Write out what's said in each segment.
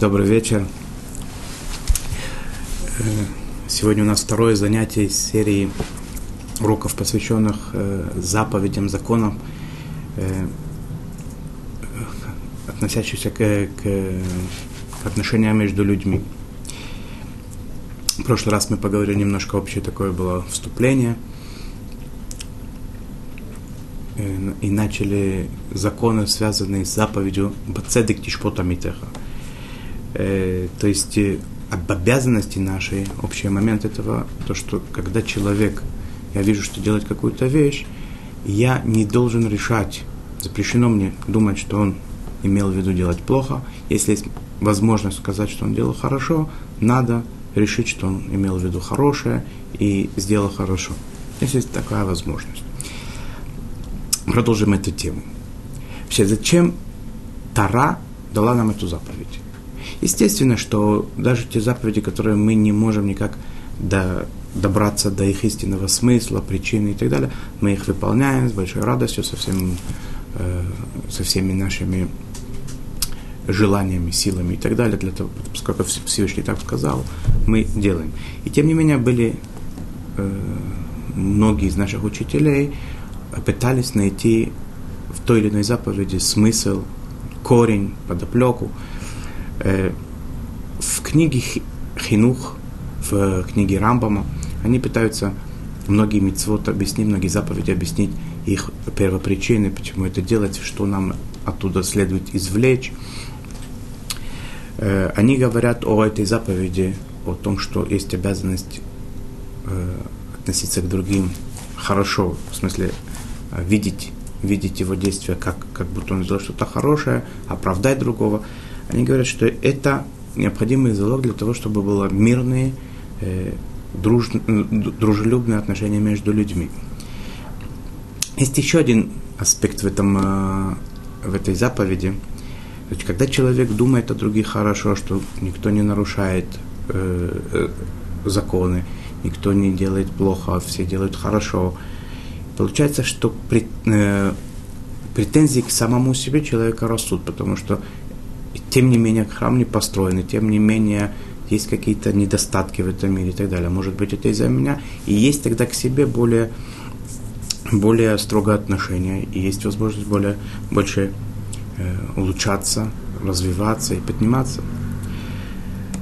Добрый вечер. Э, сегодня у нас второе занятие из серии уроков, посвященных э, заповедям, законам, э, относящихся к, к, отношениям между людьми. В прошлый раз мы поговорили немножко общее такое было вступление – и начали законы, связанные с заповедью «Бацедек тишпота митеха». Э, то есть э, об обязанности нашей, общий момент этого, то, что когда человек, я вижу, что делать какую-то вещь, я не должен решать, запрещено мне думать, что он имел в виду делать плохо. Если есть возможность сказать, что он делал хорошо, надо решить, что он имел в виду хорошее и сделал хорошо. Если есть такая возможность продолжим эту тему. Вообще, зачем Тара дала нам эту заповедь? Естественно, что даже те заповеди, которые мы не можем никак до, добраться до их истинного смысла, причины и так далее, мы их выполняем с большой радостью, со, всем, э, со всеми нашими желаниями, силами и так далее, для того, поскольку Всевышний так сказал, мы делаем. И тем не менее были э, многие из наших учителей, пытались найти в той или иной заповеди смысл, корень, подоплеку. Э, в книге Хинух, в книге Рамбама, они пытаются многие митцвот объяснить, многие заповеди объяснить их первопричины, почему это делать, что нам оттуда следует извлечь. Э, они говорят о этой заповеди, о том, что есть обязанность э, относиться к другим хорошо, в смысле видеть, видеть его действия, как, как будто он сделал что-то хорошее, оправдать другого. Они говорят, что это необходимый залог для того, чтобы было мирные, э, друж, дружелюбные отношения между людьми. Есть еще один аспект в, этом, э, в этой заповеди. Есть, когда человек думает о других хорошо, что никто не нарушает э, э, законы, никто не делает плохо, все делают хорошо, получается, что э, претензии к самому себе человека растут, потому что тем не менее храм не построен, и тем не менее есть какие-то недостатки в этом мире и так далее. Может быть, это из-за меня. И есть тогда к себе более, более строгое отношение, и есть возможность более, больше э, улучшаться, развиваться и подниматься.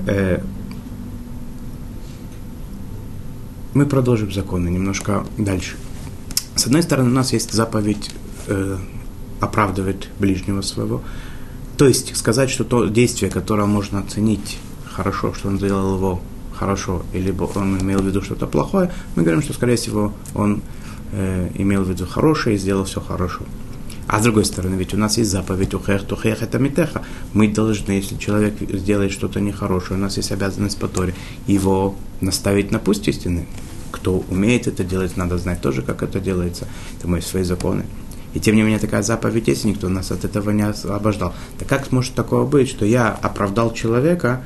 Э, мы продолжим законы немножко дальше. С одной стороны, у нас есть заповедь э, оправдывать ближнего своего. То есть сказать, что то действие, которое можно оценить хорошо, что он сделал его хорошо, или он имел в виду что-то плохое, мы говорим, что, скорее всего, он э, имел в виду хорошее и сделал все хорошо. А с другой стороны, ведь у нас есть заповедь ухех, тухех, это митеха. Мы должны, если человек сделает что-то нехорошее, у нас есть обязанность по Торе, его наставить на путь истины кто умеет это делать, надо знать тоже, как это делается. Это мои свои законы. И тем не менее такая заповедь есть, никто нас от этого не освобождал. Так как может такое быть, что я оправдал человека,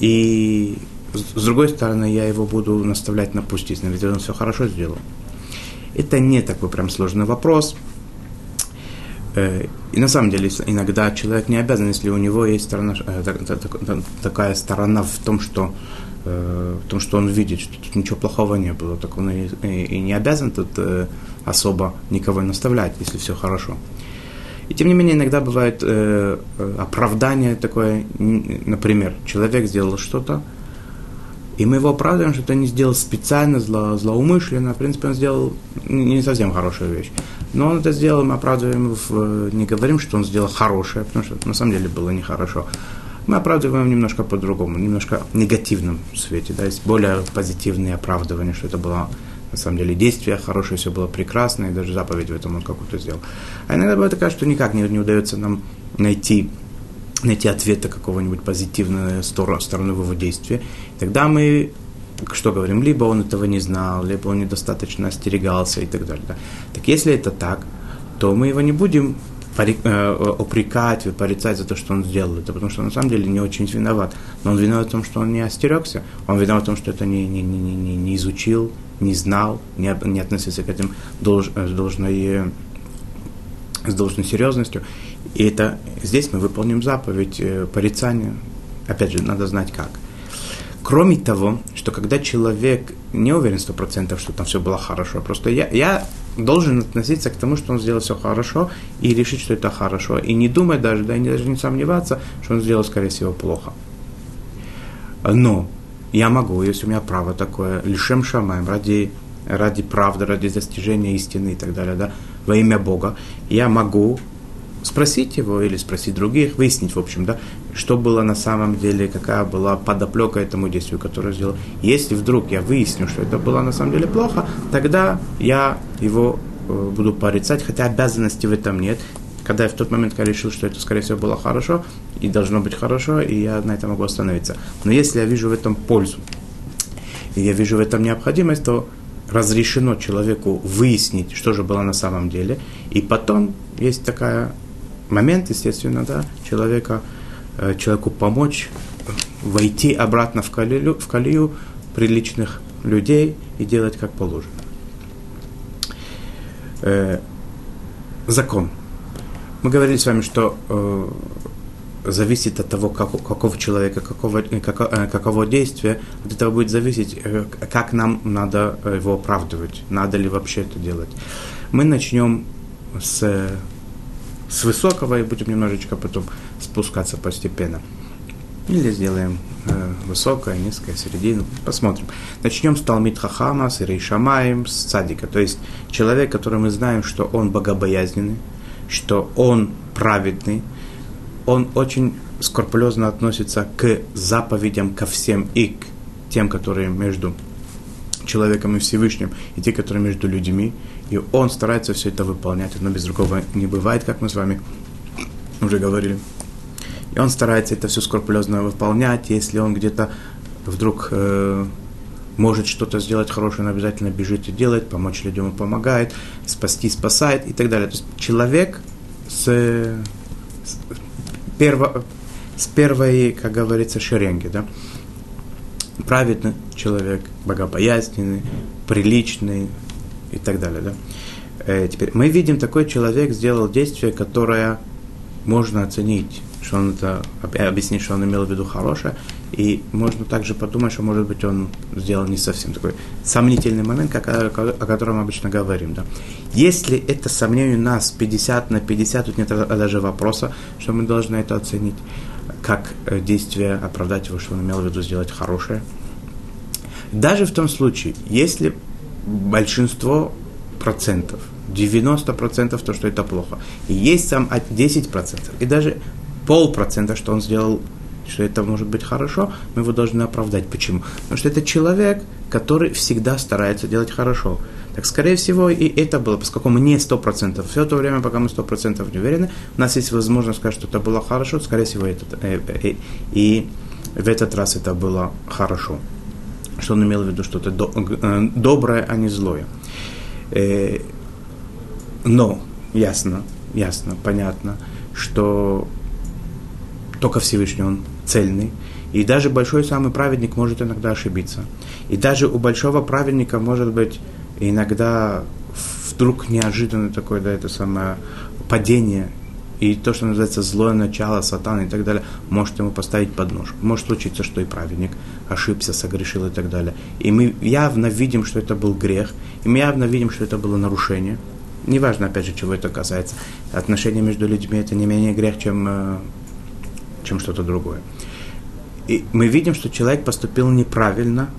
и с другой стороны я его буду наставлять на путь истины, ведь он все хорошо сделал. Это не такой прям сложный вопрос. Э, и на самом деле иногда человек не обязан, если у него есть сторона, э, такая сторона в том, что э, в том, что он видит, что тут ничего плохого не было, так он и, и, не обязан тут э, особо никого наставлять, если все хорошо. И тем не менее, иногда бывает э, оправдание такое, например, человек сделал что-то, и мы его оправдываем, что это не сделал специально, зло, злоумышленно. В принципе, он сделал не совсем хорошую вещь. Но он это сделал, мы оправдываем, не говорим, что он сделал хорошее, потому что на самом деле было нехорошо мы оправдываем немножко по-другому, немножко в негативном свете. Да, есть более позитивные оправдывания, что это было на самом деле действие хорошее, все было прекрасно, и даже заповедь в этом он какую-то сделал. А иногда бывает такая, что никак не, не удается нам найти найти ответа какого-нибудь позитивной стороны, стороны его действия. Тогда мы что говорим, либо он этого не знал, либо он недостаточно остерегался и так далее. Да. Так если это так, то мы его не будем упрекать, порицать за то, что он сделал это, потому что на самом деле не очень виноват. Но он виноват в том, что он не остерегся, он виноват в том, что это не, не, не, не, не изучил, не знал, не, не относился к этим долж, с, должной, с должной серьезностью. И это здесь мы выполним заповедь э, порицания, Опять же, надо знать как. Кроме того, что когда человек не уверен сто процентов, что там все было хорошо, просто я, я должен относиться к тому, что он сделал все хорошо, и решить, что это хорошо, и не думать даже, да, и даже не сомневаться, что он сделал, скорее всего, плохо. Но я могу, если у меня право такое, лишем шамаем, ради, ради правды, ради достижения истины и так далее, да, во имя Бога, я могу спросить его или спросить других, выяснить, в общем, да, что было на самом деле, какая была подоплека этому действию, которое сделал. Если вдруг я выясню, что это было на самом деле плохо, тогда я его э, буду порицать, хотя обязанности в этом нет. Когда я в тот момент когда решил, что это, скорее всего, было хорошо, и должно быть хорошо, и я на этом могу остановиться. Но если я вижу в этом пользу, и я вижу в этом необходимость, то разрешено человеку выяснить, что же было на самом деле, и потом есть такая момент, естественно, да, человека, э, человеку помочь войти обратно в колею, в колею приличных людей и делать как положено. Э, закон. Мы говорили с вами, что э, зависит от того, как, какого человека, какого, какого, э, какого действия, от этого будет зависеть, как нам надо его оправдывать, надо ли вообще это делать. Мы начнем с с высокого и будем немножечко потом спускаться постепенно. Или сделаем э, высокое, низкое, середину. Посмотрим. Начнем с Талмит Хахама, с Ирей Шамаем, с Садика. То есть человек, который мы знаем, что он богобоязненный, что он праведный, он очень скрупулезно относится к заповедям, ко всем и к тем, которые между человеком и Всевышним, и те, которые между людьми и он старается все это выполнять, но без другого не бывает, как мы с вами уже говорили. И он старается это все скрупулезно выполнять, если он где-то вдруг э, может что-то сделать хорошее, он обязательно бежит и делает, помочь людям и помогает, спасти, спасает и так далее. То есть человек с, с, перво, с первой, как говорится, шеренги, да, праведный человек, богобоязненный, приличный, и так далее. Да? Э, теперь мы видим, такой человек сделал действие, которое можно оценить, что он это, объяснить, что он имел в виду хорошее, и можно также подумать, что, может быть, он сделал не совсем такой сомнительный момент, как, о, о котором обычно говорим. Да. Если это сомнение у нас 50 на 50, тут нет даже вопроса, что мы должны это оценить, как э, действие оправдать его, что он имел в виду сделать хорошее. Даже в том случае, если большинство процентов, 90 процентов то, что это плохо. И есть сам 10 процентов, и даже полпроцента, что он сделал, что это может быть хорошо, мы его должны оправдать. Почему? Потому что это человек, который всегда старается делать хорошо. Так, скорее всего, и это было, поскольку мы не 100%. Все то время, пока мы 100% не уверены, у нас есть возможность сказать, что это было хорошо, скорее всего, это, э, э, и в этот раз это было хорошо что он имел в виду что-то э, доброе, а не злое. Э, но ясно, ясно, понятно, что только Всевышний он цельный, и даже большой самый праведник может иногда ошибиться. И даже у большого праведника может быть иногда вдруг неожиданно такое, да, это самое падение и то, что называется злое начало, сатана и так далее, может ему поставить подножку. Может случиться, что и праведник ошибся, согрешил и так далее. И мы явно видим, что это был грех, и мы явно видим, что это было нарушение. Неважно, опять же, чего это касается. Отношения между людьми это не менее грех, чем, э, чем что-то другое. И мы видим, что человек поступил неправильно,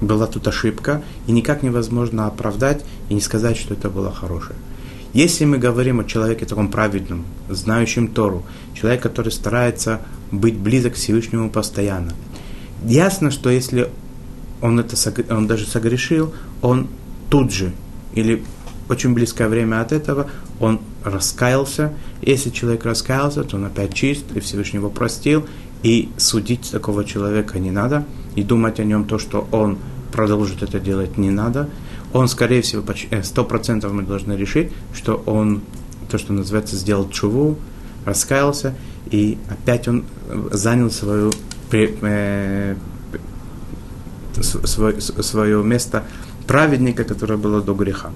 была тут ошибка, и никак невозможно оправдать и не сказать, что это было хорошее. Если мы говорим о человеке таком праведном, знающем Тору, человек, который старается быть близок к Всевышнему постоянно, ясно, что если он, это, он даже согрешил, он тут же или очень близкое время от этого он раскаялся. Если человек раскаялся, то он опять чист, и Всевышний его простил. И судить такого человека не надо, и думать о нем то, что он продолжит это делать, не надо он, скорее всего, э, сто процентов мы должны решить, что он, то, что называется, сделал чуву, раскаялся, и опять он э, занял свою, э, свое, свое место праведника, которое было до греха.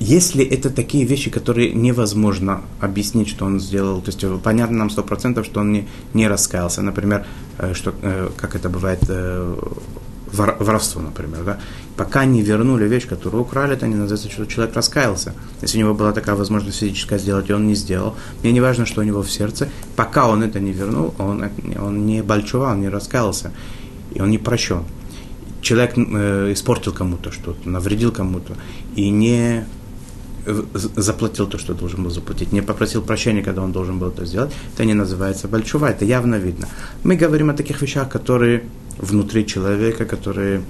Если это такие вещи, которые невозможно объяснить, что он сделал, то есть э, понятно нам сто процентов, что он не, не раскаялся, например, э, что, э, как это бывает воровство, например, да, пока не вернули вещь, которую украли, это не называется, что человек раскаялся. Если у него была такая возможность физическая сделать, и он не сделал, мне не важно, что у него в сердце, пока он это не вернул, он, он не большевал, не раскаялся, и он не прощен. Человек э, испортил кому-то что-то, навредил кому-то, и не заплатил то, что должен был заплатить, не попросил прощения, когда он должен был это сделать, это не называется большува, это явно видно. Мы говорим о таких вещах, которые внутри человека, которые,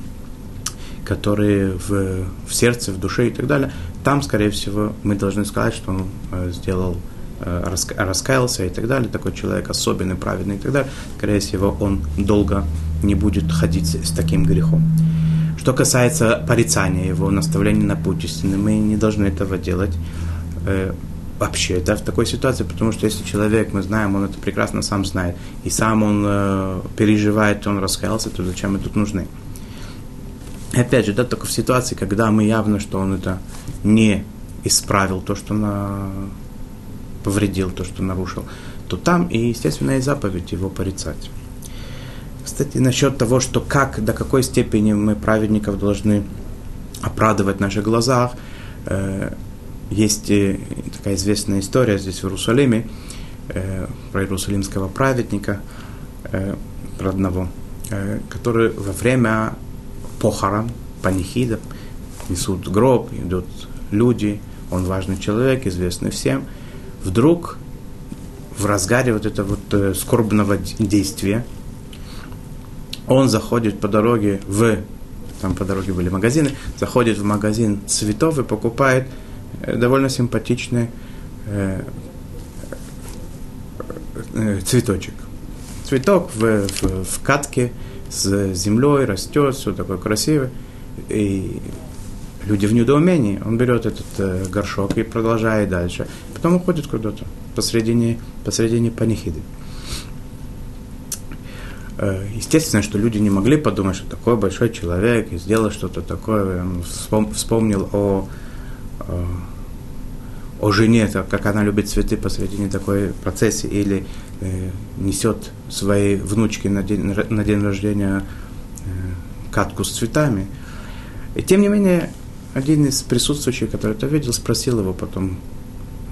которые в, в сердце, в душе и так далее. Там, скорее всего, мы должны сказать, что он э, сделал э, раскаялся и так далее, такой человек особенный, праведный и так далее, скорее всего, он долго не будет ходить с таким грехом. Что касается порицания его, наставления на путь истины, мы не должны этого делать э, вообще, да, в такой ситуации, потому что если человек, мы знаем, он это прекрасно сам знает, и сам он э, переживает, он раскаялся, то зачем мы тут нужны? Опять же, да, только в ситуации, когда мы явно, что он это не исправил, то, что на... повредил, то, что нарушил, то там и, естественно, и заповедь его порицать. Кстати, насчет того, что как, до какой степени мы праведников должны оправдывать в наших глазах, э, есть э, такая известная история здесь в Иерусалиме э, про иерусалимского праведника, про одного, э, который во время похорон, панихида, несут гроб, идут люди, он важный человек, известный всем, вдруг в разгаре вот этого вот скорбного действия – он заходит по дороге в, там по дороге были магазины, заходит в магазин цветов и покупает э, довольно симпатичный э, э, цветочек. Цветок в, в, в катке с землей растет, все такое красивое. И люди в недоумении. Он берет этот э, горшок и продолжает дальше. Потом уходит куда-то посредине, посредине панихиды. Э, естественно, что люди не могли подумать, что такой большой человек и сделал что-то такое, вспомнил о, о, о жене, как она любит цветы посредине такой процессе, или э, несет своей внучке на день, на день рождения э, катку с цветами. И тем не менее, один из присутствующих, который это видел, спросил его потом,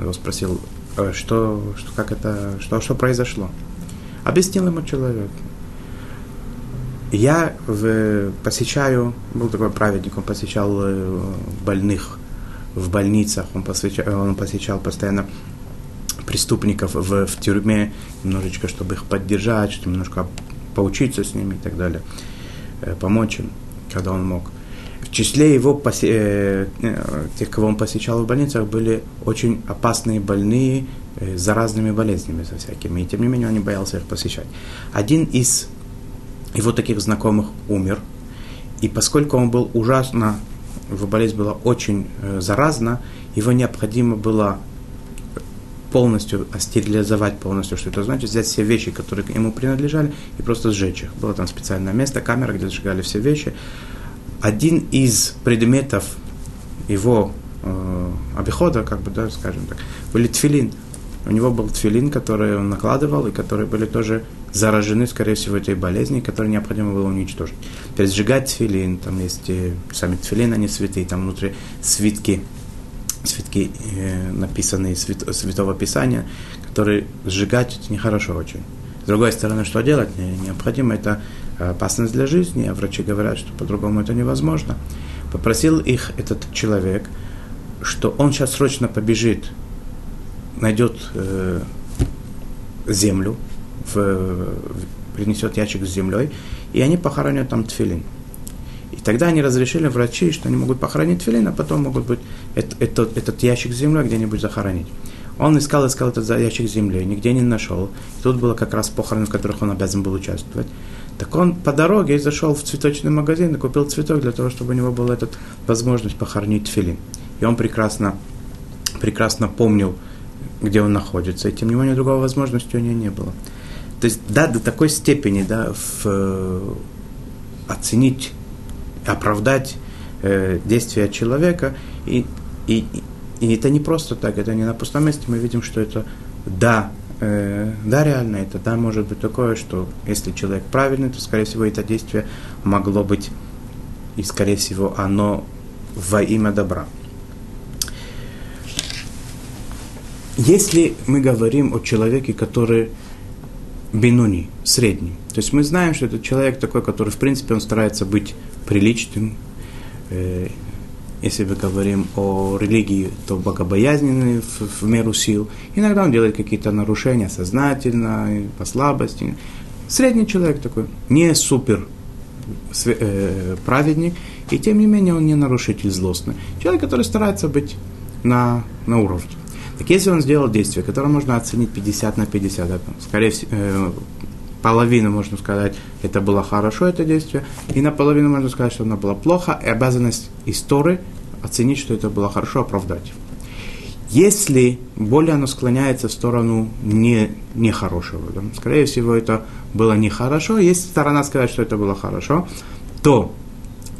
его спросил, «Э, что, что, как это, что, что произошло. Объяснил ему человек. Я в, посещаю, был такой праведник, он посещал э, больных в больницах, он посещал, он посещал постоянно преступников в, в тюрьме, немножечко, чтобы их поддержать, чтобы немножко поучиться с ними и так далее, э, помочь им, когда он мог. В числе его. Э, тех, кого он посещал в больницах, были очень опасные больные с заразными болезнями со всякими, и тем не менее он не боялся их посещать. Один из его таких знакомых умер. И поскольку он был ужасно, его болезнь была очень э, заразна, его необходимо было полностью стерилизовать полностью, что это значит, взять все вещи, которые ему принадлежали, и просто сжечь их. Было там специальное место, камера, где сжигали все вещи. Один из предметов его э, обихода, как бы, да, скажем так, были тфилин. У него был тфилин, который он накладывал, и которые были тоже заражены, скорее всего, этой болезнью, которую необходимо было уничтожить. То есть сжигать тфилин, там есть э, сами тфилин, они святые, там внутри свитки, свитки э, написанные свят, Святого Писания, которые сжигать это нехорошо очень. С другой стороны, что делать? Необходимо это опасность для жизни, а врачи говорят, что по-другому это невозможно. Попросил их этот человек, что он сейчас срочно побежит, найдет э, землю, в, принесет ящик с землей, и они похоронят там тфилин. И тогда они разрешили врачи, что они могут похоронить тфилин, а потом могут быть этот, этот, этот ящик с землей где-нибудь захоронить. Он искал, искал этот ящик с землей, нигде не нашел. И тут было как раз похороны, в которых он обязан был участвовать. Так он по дороге зашел в цветочный магазин и купил цветок для того, чтобы у него была эта возможность похоронить тфилин. И он прекрасно, прекрасно помнил, где он находится. И тем не менее, другой возможности у него не было. То есть, да, до такой степени, да, в, э, оценить, оправдать э, действия человека и, и, И это не просто так, это не на пустом месте. Мы видим, что это да, э, да, реально, это да, может быть такое, что если человек правильный, то, скорее всего, это действие могло быть, и, скорее всего, оно во имя добра. Если мы говорим о человеке, который бинуни, средний, то есть мы знаем, что это человек такой, который, в принципе, он старается быть приличным, э, если мы говорим о религии, то богобоязненный в, в меру сил. Иногда он делает какие-то нарушения сознательно, по слабости. Средний человек такой, не супер э, праведник, и тем не менее он не нарушитель злостный. Человек, который старается быть на, на уровне. Так если он сделал действие, которое можно оценить 50 на 50, да, скорее всего, э, половину, можно сказать, это было хорошо, это действие, и наполовину можно сказать, что оно было плохо, и обязанность истории оценить, что это было хорошо, оправдать. Если более оно склоняется в сторону не, нехорошего, да, скорее всего, это было нехорошо, если сторона сказать, что это было хорошо, то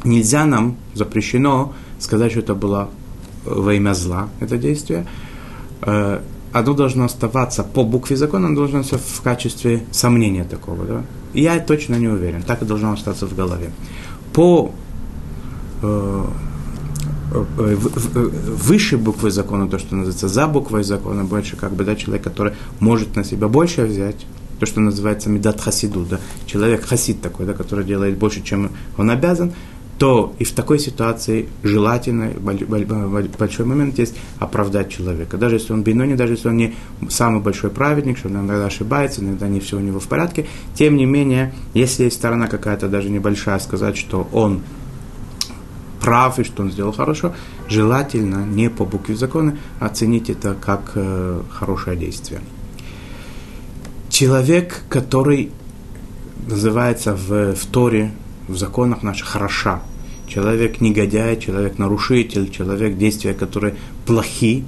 нельзя нам, запрещено сказать, что это было во имя зла, это действие, оно должно оставаться по букве закона, оно должно оставаться в качестве сомнения такого. Да? Я точно не уверен, так и должно остаться в голове. По э, э, э, выше буквы закона, то, что называется за буквой закона, больше как бы, да, человек, который может на себя больше взять, то, что называется медат хасиду, да, человек хасид такой, да, который делает больше, чем он обязан, то и в такой ситуации желательно, большой момент есть оправдать человека. Даже если он бинони, даже если он не самый большой праведник, что он иногда ошибается, иногда не все у него в порядке, тем не менее, если есть сторона какая-то даже небольшая, сказать, что он прав и что он сделал хорошо, желательно не по букве закона оценить это как э, хорошее действие. Человек, который называется в, в Торе в законах наших хороша. Человек негодяй, человек нарушитель, человек действия, которые плохи.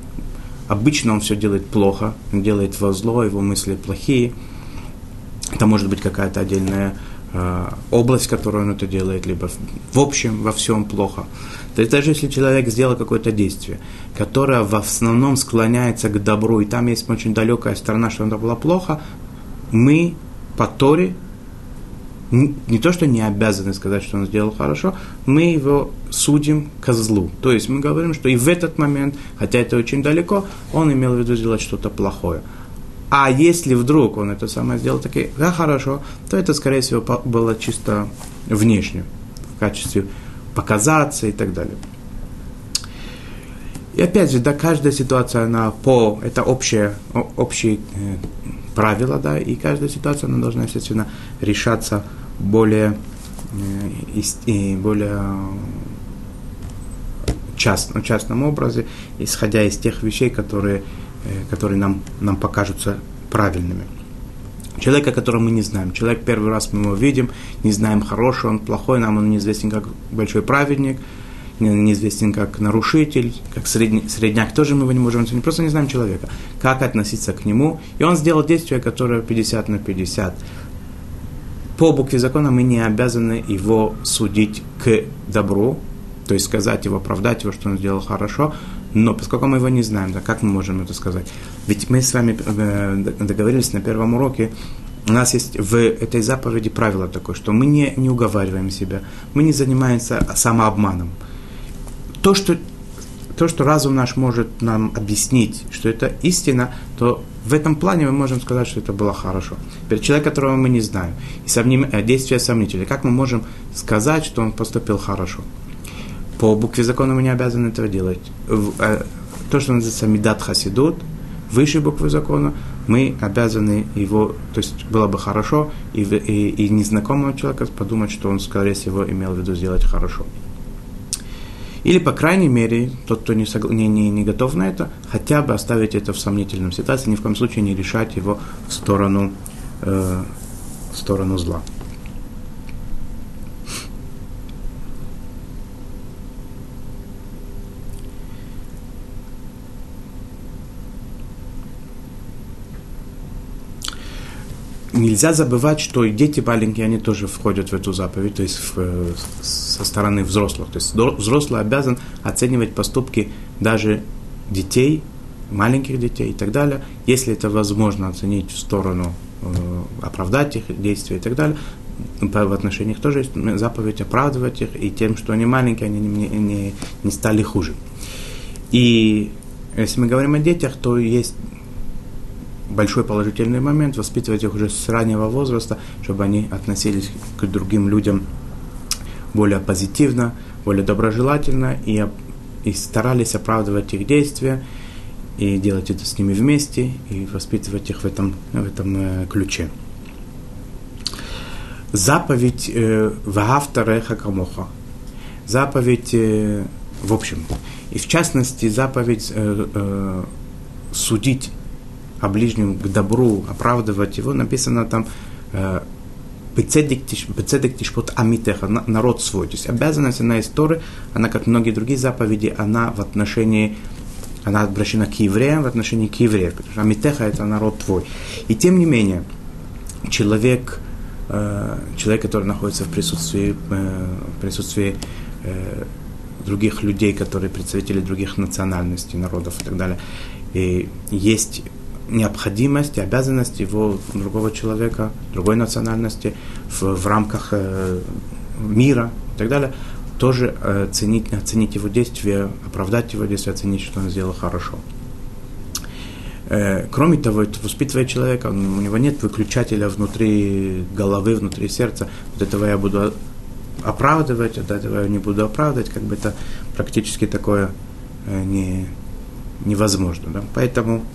Обычно он все делает плохо, он делает во зло, его мысли плохие. Это может быть какая-то отдельная э, область, в которой он это делает, либо в общем во всем плохо. То есть даже если человек сделал какое-то действие, которое в основном склоняется к добру, и там есть очень далекая сторона, что это было плохо, мы по Торе не то, что не обязаны сказать, что он сделал хорошо, мы его судим козлу. То есть мы говорим, что и в этот момент, хотя это очень далеко, он имел в виду сделать что-то плохое. А если вдруг он это самое сделал таки, да, хорошо, то это, скорее всего, было чисто внешне, в качестве показаться и так далее. И опять же, да, каждая ситуация, она по, это общее, общее э, правила, да, и каждая ситуация, она должна, естественно, решаться более, э, и более частном, частном образе, исходя из тех вещей, которые, э, которые нам, нам покажутся правильными. Человека, которого мы не знаем. Человек первый раз мы его видим, не знаем, хороший он, плохой, нам он неизвестен как большой праведник, неизвестен как нарушитель, как средний, средняк, тоже мы его не можем оценить, просто не знаем человека. Как относиться к нему. И он сделал действие, которое 50 на 50 по букве закона мы не обязаны его судить к добру, то есть сказать его, оправдать его, что он сделал хорошо, но поскольку мы его не знаем, да, как мы можем это сказать? Ведь мы с вами э, договорились на первом уроке, у нас есть в этой заповеди правило такое, что мы не, не уговариваем себя, мы не занимаемся самообманом. То, что то, что разум наш может нам объяснить, что это истина, то в этом плане мы можем сказать, что это было хорошо. Теперь человек, которого мы не знаем, и сомним, э, действия сомнительные, как мы можем сказать, что он поступил хорошо? По букве закона мы не обязаны этого делать. Э, то, что называется медат хасидут, выше буквы закона, мы обязаны его, то есть было бы хорошо, и, и, и незнакомого человека подумать, что он, скорее всего, имел в виду сделать хорошо. Или, по крайней мере, тот, кто не, согла- не, не, не готов на это, хотя бы оставить это в сомнительном ситуации, ни в коем случае не решать его в сторону, э, в сторону зла. Нельзя забывать, что и дети маленькие, они тоже входят в эту заповедь, то есть в, э, со стороны взрослых. То есть взрослый обязан оценивать поступки даже детей, маленьких детей и так далее, если это возможно оценить в сторону, э, оправдать их действия и так далее, в отношении их тоже есть заповедь оправдывать их, и тем, что они маленькие, они не, не, не стали хуже. И если мы говорим о детях, то есть большой положительный момент воспитывать их уже с раннего возраста, чтобы они относились к другим людям более позитивно, более доброжелательно и, и старались оправдывать их действия и делать это с ними вместе и воспитывать их в этом, в этом э, ключе. Заповедь э, Ваавтареха Камоха. Заповедь э, в общем. И в частности, заповедь э, э, судить о ближнем к добру, оправдывать его, написано там э, Бецедек тишпот амитеха, народ свой. То есть обязанность, она истории, она, как многие другие заповеди, она в отношении, она обращена к евреям, в отношении к евреям, потому что амитеха – это народ твой. И тем не менее, человек, э, человек, который находится в присутствии, э, в присутствии других людей, которые представители других национальностей, народов и так далее, и есть необходимость и обязанность его другого человека, другой национальности в, в рамках э, мира и так далее, тоже э, ценить, оценить его действия, оправдать его действия, оценить, что он сделал хорошо. Э, кроме того, это воспитывая человека, у него нет выключателя внутри головы, внутри сердца. Вот этого я буду оправдывать, от этого я не буду оправдывать, как бы это практически такое э, не, невозможно. Да? Поэтому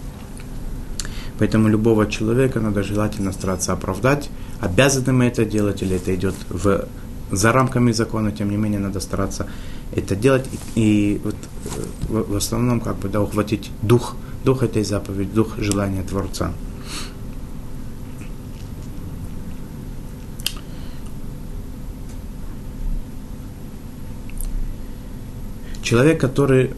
Поэтому любого человека надо желательно стараться оправдать. Обязаны мы это делать, или это идет в, за рамками закона, тем не менее надо стараться это делать. И, и вот, э, в, в основном как бы да, ухватить дух, дух этой заповеди, дух желания Творца. Человек, который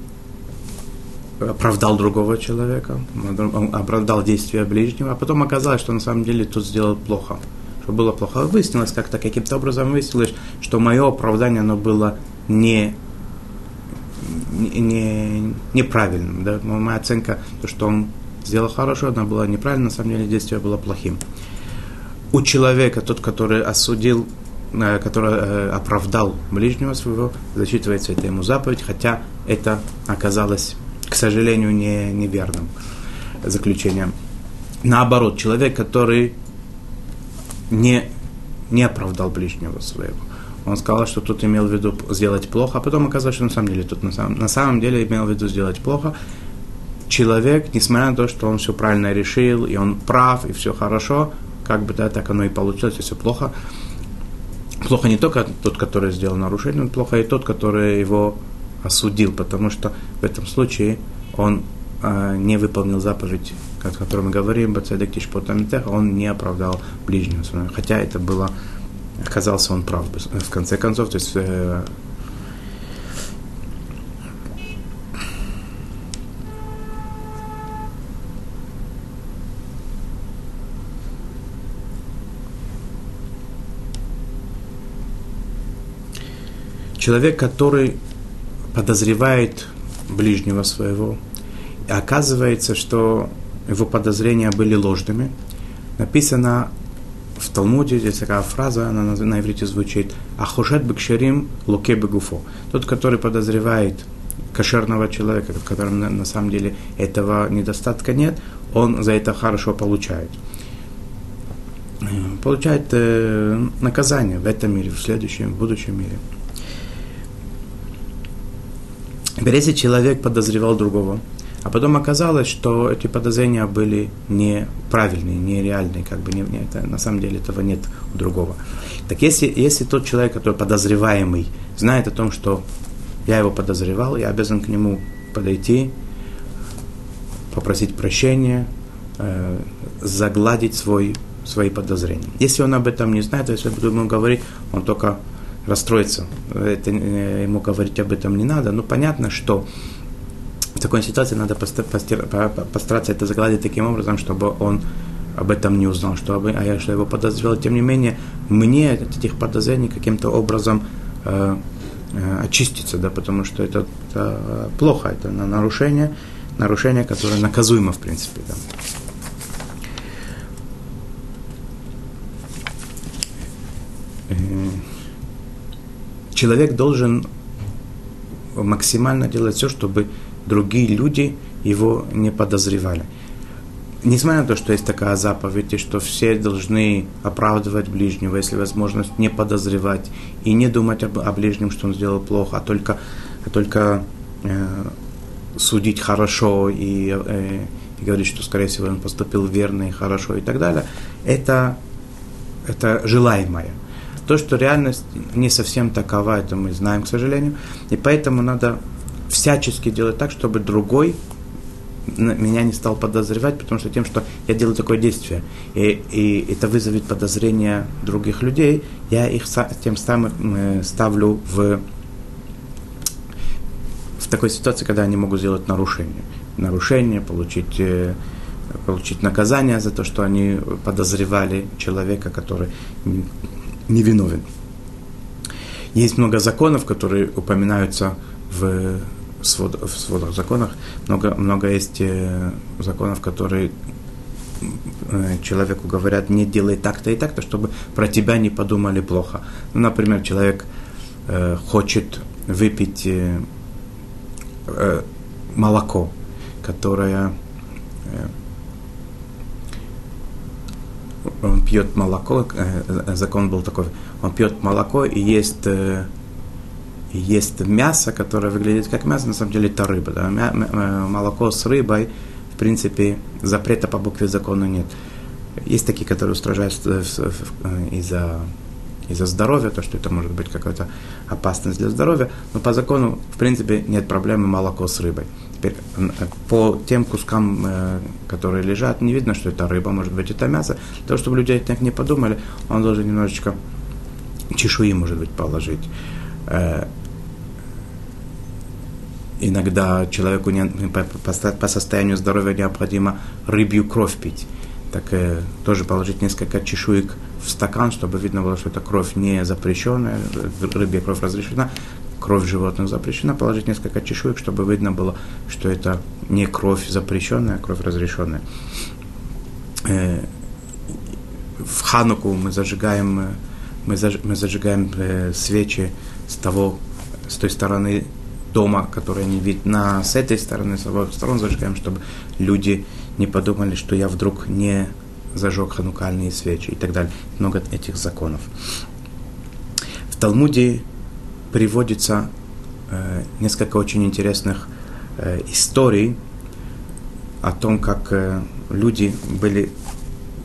оправдал другого человека, он оправдал действия ближнего, а потом оказалось, что на самом деле тот сделал плохо, что было плохо. Выяснилось как-то, каким-то образом выяснилось, что мое оправдание, оно было не, не, неправильным. Да? Моя оценка, то, что он сделал хорошо, она была неправильной, на самом деле действие было плохим. У человека, тот, который осудил, э, который э, оправдал ближнего своего, зачитывается это ему заповедь, хотя это оказалось к сожалению, не, неверным заключением. Наоборот, человек, который не, не оправдал ближнего своего. Он сказал, что тут имел в виду сделать плохо, а потом оказалось, что на самом деле тут на самом, на самом деле имел в виду сделать плохо. Человек, несмотря на то, что он все правильно решил, и он прав, и все хорошо, как бы да, так оно и получилось, и все плохо. Плохо не только тот, который сделал нарушение, но плохо и тот, который его осудил, потому что в этом случае он э, не выполнил заповедь, о которой мы говорим, Бацедек Тишпотамитех, он не оправдал ближнего своего. Хотя это было, оказался он прав в конце концов, то есть э, человек, который подозревает ближнего своего, и оказывается, что его подозрения были ложными. Написано в Талмуде, здесь такая фраза, она на, иврите звучит «Ахушет бекшерим луке бегуфо». Тот, который подозревает кошерного человека, в котором на, на самом деле этого недостатка нет, он за это хорошо получает. Э, получает э, наказание в этом мире, в следующем, в будущем мире. Теперь, если человек подозревал другого, а потом оказалось, что эти подозрения были неправильные, нереальные, как бы не, не, это, на самом деле этого нет у другого. Так если, если тот человек, который подозреваемый, знает о том, что я его подозревал, я обязан к нему подойти, попросить прощения, э, загладить свой, свои подозрения. Если он об этом не знает, если я буду ему говорить, он только расстроиться. Это, э, ему говорить об этом не надо. Но понятно, что в такой ситуации надо постараться это загладить таким образом, чтобы он об этом не узнал, чтобы, а я что его подозревал. Тем не менее, мне от этих подозрений каким-то образом э, э, очиститься, да, потому что это, это плохо, это на нарушение. нарушение, которое наказуемо, в принципе. Да. Э, человек должен максимально делать все, чтобы другие люди его не подозревали. Несмотря на то, что есть такая заповедь, и что все должны оправдывать ближнего, если возможность не подозревать и не думать об, о ближнем, что он сделал плохо, а только, а только э, судить хорошо и, э, и говорить, что, скорее всего, он поступил верно и хорошо и так далее, это, это желаемое. То, что реальность не совсем такова, это мы знаем, к сожалению. И поэтому надо всячески делать так, чтобы другой меня не стал подозревать, потому что тем, что я делаю такое действие, и, и это вызовет подозрения других людей, я их тем самым э, ставлю в, в такой ситуации, когда они могут сделать нарушение. Нарушение, получить, э, получить наказание за то, что они подозревали человека, который невиновен. Есть много законов, которые упоминаются в свод, в сводах законах. Много, много есть э, законов, которые э, человеку говорят, не делай так-то и так-то, чтобы про тебя не подумали плохо. Ну, например, человек э, хочет выпить э, э, молоко, которое э, он пьет молоко, э, закон был такой, он пьет молоко и ест, э, ест мясо, которое выглядит как мясо, на самом деле это рыба. Да? Молоко с рыбой, в принципе, запрета по букве закона нет. Есть такие, которые устражаются из-за из-за здоровья, то, что это может быть какая-то опасность для здоровья, но по закону, в принципе, нет проблемы молоко с рыбой. Теперь, по тем кускам, э, которые лежат, не видно, что это рыба, может быть, это мясо. Для того, чтобы люди так не подумали, он должен немножечко чешуи, может быть, положить. Э, иногда человеку не, по, состоянию здоровья необходимо рыбью кровь пить. Так э, тоже положить несколько чешуек в стакан, чтобы видно было, что это кровь не запрещенная, рыбья кровь разрешена, кровь животных запрещена, положить несколько чешуек, чтобы видно было, что это не кровь запрещенная, а кровь разрешенная. Э, в Хануку мы зажигаем, э, мы, заж, мы зажигаем э, свечи с того, с той стороны дома, которая не видна, с этой стороны, с обоих сторон зажигаем, чтобы люди не подумали, что я вдруг не зажег ханукальные свечи и так далее. Много этих законов. В Талмуде приводится э, несколько очень интересных э, историй о том, как э, люди были,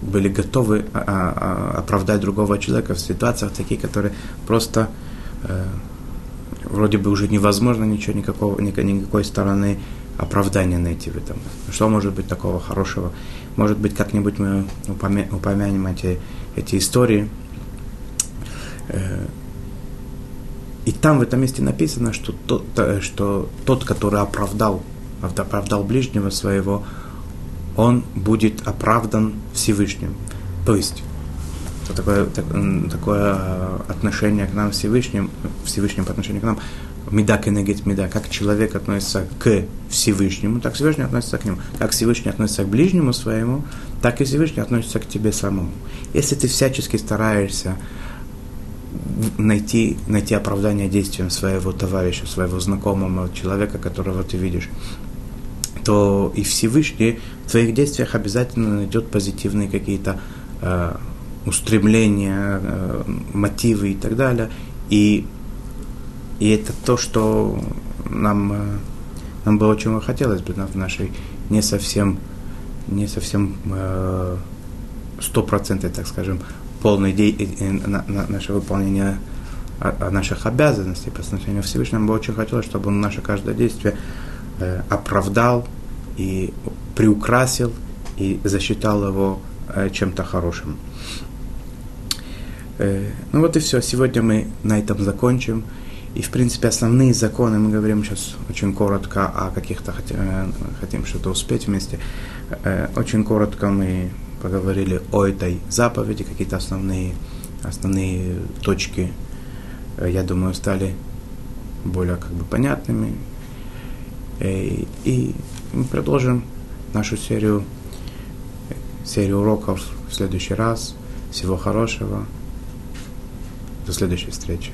были готовы а, а, а оправдать другого человека в ситуациях такие, которые просто э, вроде бы уже невозможно ничего, никакого, никакой стороны оправдания найти в этом. Что может быть такого хорошего? Может быть, как-нибудь мы упомянем эти, эти истории. Э, и там в этом месте написано, что тот, э, что тот который оправдал, оправдал ближнего своего, он будет оправдан Всевышним. То есть, это такое, такое отношение к нам Всевышним, Всевышним по отношению к нам, меда кенегет меда, как человек относится к Всевышнему, так Всевышний относится к нему. Как Всевышний относится к ближнему своему, так и Всевышний относится к тебе самому. Если ты всячески стараешься найти, найти оправдание действиям своего товарища, своего знакомого, человека, которого ты видишь, то и Всевышний в твоих действиях обязательно найдет позитивные какие-то э, устремления, э, мотивы и так далее. И и это то, что нам, э, нам бы очень хотелось бы в нашей не совсем, не совсем э, стопроцентной, так скажем, полной де- э, на наше выполнение наших обязанностей по отношению к Всевышнему, бы очень хотелось, чтобы он наше каждое действие э, оправдал и приукрасил и засчитал его э, чем-то хорошим. Э, ну вот и все. Сегодня мы на этом закончим. И, в принципе, основные законы, мы говорим сейчас очень коротко о каких-то хотим, э, хотим что-то успеть вместе. Э, очень коротко мы поговорили о этой заповеди, какие-то основные, основные точки, э, я думаю, стали более как бы понятными. И Мы продолжим нашу серию, серию уроков в следующий раз. Всего хорошего. До следующей встречи.